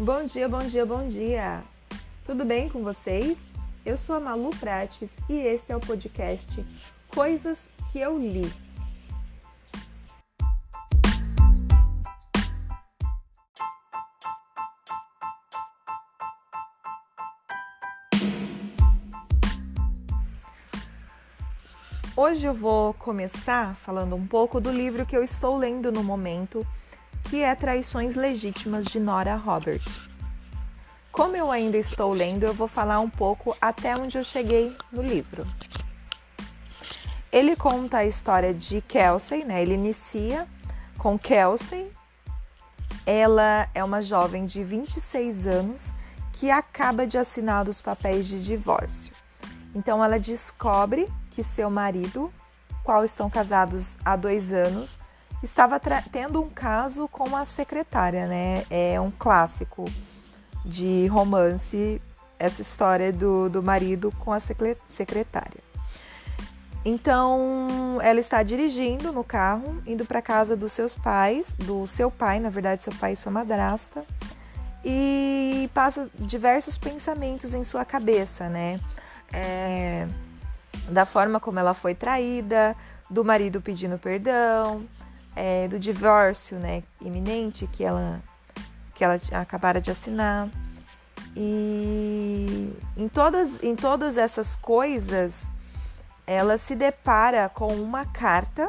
Bom dia, bom dia, bom dia! Tudo bem com vocês? Eu sou a Malu Prates e esse é o podcast Coisas que eu li. Hoje eu vou começar falando um pouco do livro que eu estou lendo no momento, que é Traições Legítimas de Nora Roberts. Como eu ainda estou lendo, eu vou falar um pouco até onde eu cheguei no livro. Ele conta a história de Kelsey, né? Ele inicia com Kelsey. Ela é uma jovem de 26 anos que acaba de assinar os papéis de divórcio. Então ela descobre que seu marido, qual estão casados há dois anos, estava tendo um caso com a secretária, né? É um clássico de romance essa história do, do marido com a secretária. Então, ela está dirigindo no carro, indo para casa dos seus pais, do seu pai, na verdade, seu pai e sua madrasta, e passa diversos pensamentos em sua cabeça, né? É, da forma como ela foi traída, do marido pedindo perdão, é, do divórcio né, iminente que ela, que ela acabara de assinar. E em todas, em todas essas coisas, ela se depara com uma carta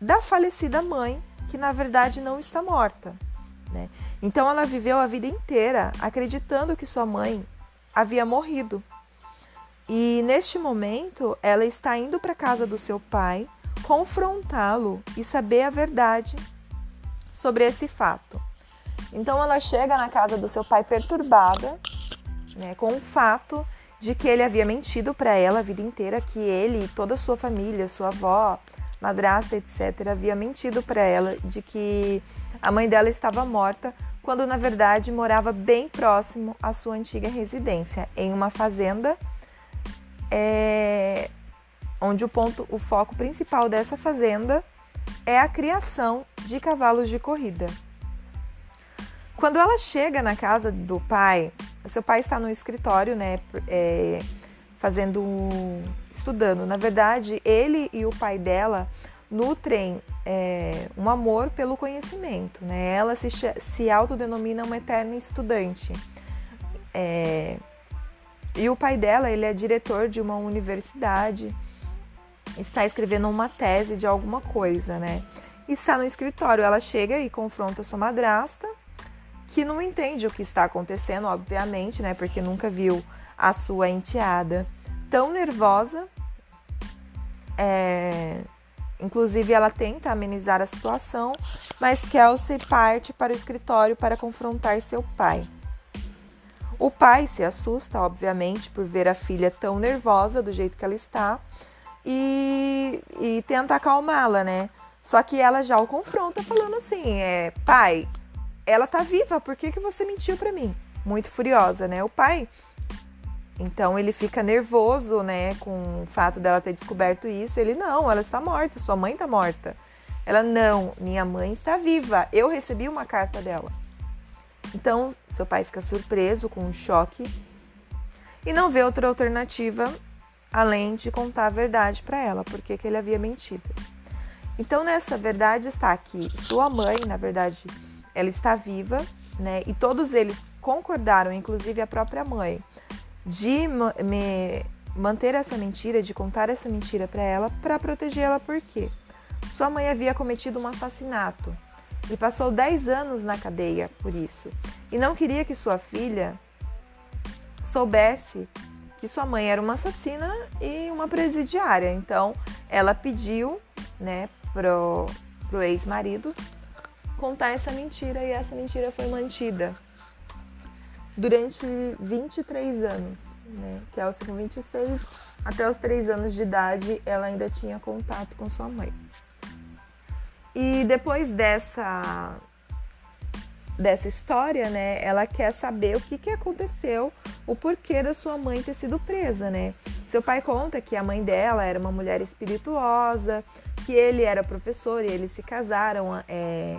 da falecida mãe, que na verdade não está morta. Né? Então ela viveu a vida inteira acreditando que sua mãe havia morrido. E neste momento, ela está indo para a casa do seu pai confrontá-lo e saber a verdade sobre esse fato. Então ela chega na casa do seu pai perturbada, né, com o fato de que ele havia mentido para ela a vida inteira, que ele e toda a sua família, sua avó, madrasta, etc, havia mentido para ela de que a mãe dela estava morta, quando na verdade morava bem próximo à sua antiga residência, em uma fazenda é, onde o ponto, o foco principal dessa fazenda é a criação de cavalos de corrida. Quando ela chega na casa do pai, seu pai está no escritório, né, é, fazendo, estudando. Na verdade, ele e o pai dela nutrem é, um amor pelo conhecimento, né? Ela se, se autodenomina uma eterna estudante. É, e o pai dela, ele é diretor de uma universidade, está escrevendo uma tese de alguma coisa, né? E está no escritório. Ela chega e confronta sua madrasta, que não entende o que está acontecendo, obviamente, né? Porque nunca viu a sua enteada tão nervosa. É... Inclusive, ela tenta amenizar a situação, mas Kelsey parte para o escritório para confrontar seu pai. O pai se assusta, obviamente, por ver a filha tão nervosa do jeito que ela está e, e tenta acalmá-la, né? Só que ela já o confronta falando assim: é, pai, ela tá viva, por que, que você mentiu para mim? Muito furiosa, né? O pai. Então ele fica nervoso, né, com o fato dela ter descoberto isso. Ele não, ela está morta, sua mãe está morta. Ela não, minha mãe está viva. Eu recebi uma carta dela. Então, seu pai fica surpreso com um choque e não vê outra alternativa além de contar a verdade para ela, porque que ele havia mentido. Então, nessa verdade está que sua mãe, na verdade, ela está viva, né? E todos eles concordaram, inclusive a própria mãe, de me manter essa mentira, de contar essa mentira para ela, para proteger ela, porque sua mãe havia cometido um assassinato e passou 10 anos na cadeia por isso. E não queria que sua filha soubesse que sua mãe era uma assassina e uma presidiária. Então, ela pediu, né, pro, pro ex-marido contar essa mentira e essa mentira foi mantida durante 23 anos, né? Kelsey com 26 até os 3 anos de idade, ela ainda tinha contato com sua mãe. E depois dessa dessa história, né, ela quer saber o que, que aconteceu, o porquê da sua mãe ter sido presa, né? Seu pai conta que a mãe dela era uma mulher espirituosa, que ele era professor e eles se casaram. É,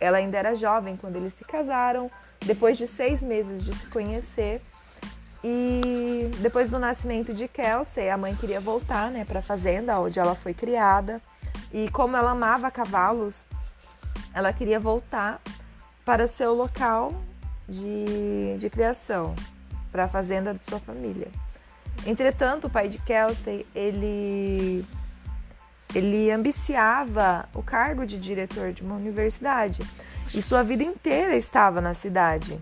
ela ainda era jovem quando eles se casaram, depois de seis meses de se conhecer. E depois do nascimento de Kelsey, a mãe queria voltar né, para a fazenda onde ela foi criada. E como ela amava cavalos, ela queria voltar para seu local de, de criação, para a fazenda de sua família. Entretanto, o pai de Kelsey, ele, ele ambiciava o cargo de diretor de uma universidade e sua vida inteira estava na cidade.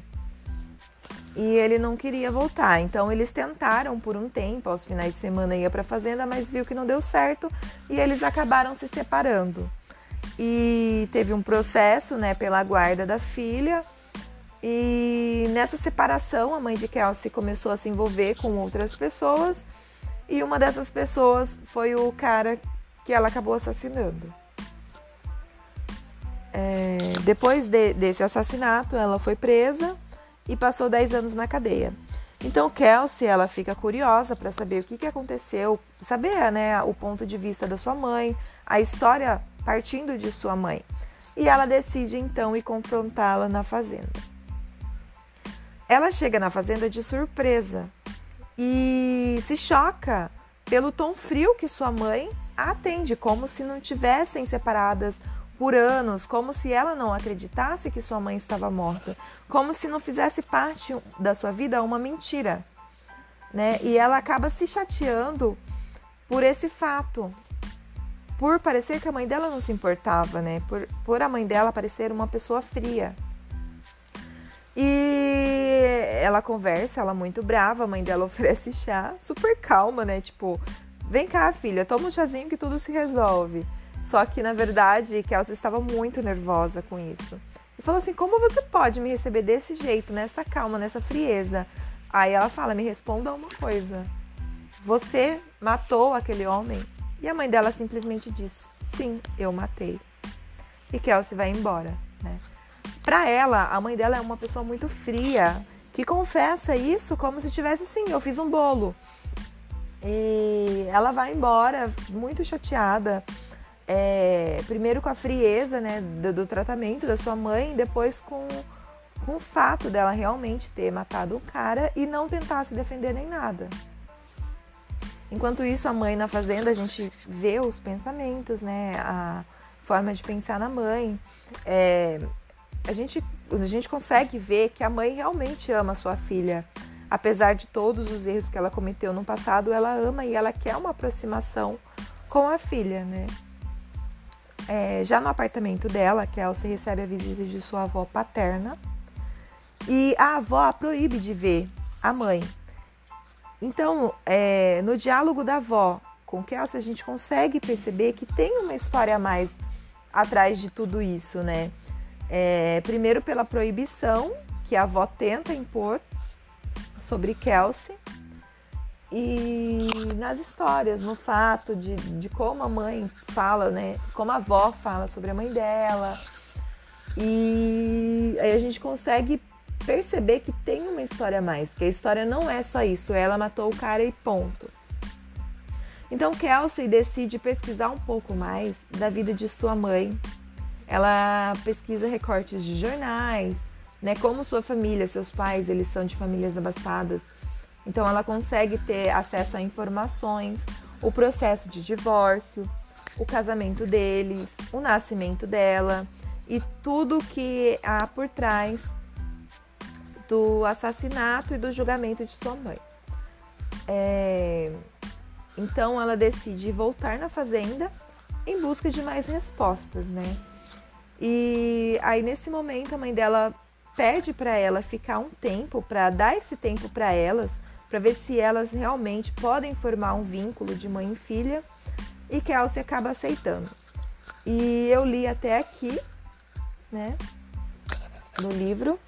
E ele não queria voltar, então eles tentaram por um tempo, aos finais de semana ia para a fazenda, mas viu que não deu certo e eles acabaram se separando. E teve um processo, né, pela guarda da filha, e nessa separação, a mãe de Kelsey começou a se envolver com outras pessoas e uma dessas pessoas foi o cara que ela acabou assassinando. É, depois de, desse assassinato, ela foi presa e passou 10 anos na cadeia. Então, Kelsey, ela fica curiosa para saber o que, que aconteceu, saber né, o ponto de vista da sua mãe, a história partindo de sua mãe. E ela decide então ir confrontá-la na fazenda. Ela chega na fazenda de surpresa e se choca pelo tom frio que sua mãe atende, como se não tivessem separadas por anos, como se ela não acreditasse que sua mãe estava morta, como se não fizesse parte da sua vida uma mentira, né? E ela acaba se chateando por esse fato, por parecer que a mãe dela não se importava, né? Por, por a mãe dela parecer uma pessoa fria. E ela conversa, ela muito brava, a mãe dela oferece chá, super calma, né? Tipo, vem cá, filha, toma um chazinho que tudo se resolve. Só que, na verdade, Kelsey estava muito nervosa com isso. E falou assim: como você pode me receber desse jeito, nessa calma, nessa frieza? Aí ela fala: me responda uma coisa. Você matou aquele homem? E a mãe dela simplesmente diz: sim, eu matei. E Kelsey vai embora, né? Para ela, a mãe dela é uma pessoa muito fria, que confessa isso como se tivesse sim, eu fiz um bolo. E ela vai embora muito chateada. É, primeiro com a frieza né, do, do, tratamento da sua mãe, depois com, com o fato dela realmente ter matado o cara e não tentar se defender nem nada. Enquanto isso, a mãe na fazenda, a gente vê os pensamentos, né, a forma de pensar na mãe. É, a gente, a gente consegue ver que a mãe realmente ama a sua filha. Apesar de todos os erros que ela cometeu no passado, ela ama e ela quer uma aproximação com a filha, né? É, já no apartamento dela, Kelsey recebe a visita de sua avó paterna e a avó a proíbe de ver a mãe. Então, é, no diálogo da avó com Kelsey, a gente consegue perceber que tem uma história a mais atrás de tudo isso, né? É, primeiro pela proibição que a avó tenta impor sobre Kelsey e nas histórias, no fato de, de como a mãe fala, né? Como a avó fala sobre a mãe dela. E aí a gente consegue perceber que tem uma história a mais, que a história não é só isso, ela matou o cara e ponto. Então Kelsey decide pesquisar um pouco mais da vida de sua mãe ela pesquisa recortes de jornais, né? Como sua família, seus pais, eles são de famílias abastadas. Então ela consegue ter acesso a informações, o processo de divórcio, o casamento deles, o nascimento dela e tudo que há por trás do assassinato e do julgamento de sua mãe. É... Então ela decide voltar na fazenda em busca de mais respostas, né? E aí nesse momento a mãe dela pede para ela ficar um tempo, para dar esse tempo para elas, para ver se elas realmente podem formar um vínculo de mãe e filha, e que acaba aceitando. E eu li até aqui, né, no livro,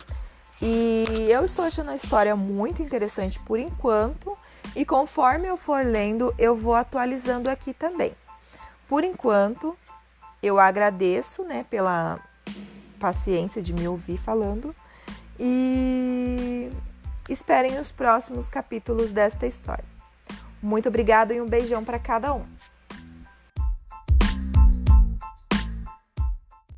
e eu estou achando a história muito interessante por enquanto, e conforme eu for lendo, eu vou atualizando aqui também. Por enquanto, eu agradeço, né, pela paciência de me ouvir falando e esperem os próximos capítulos desta história. Muito obrigada e um beijão para cada um.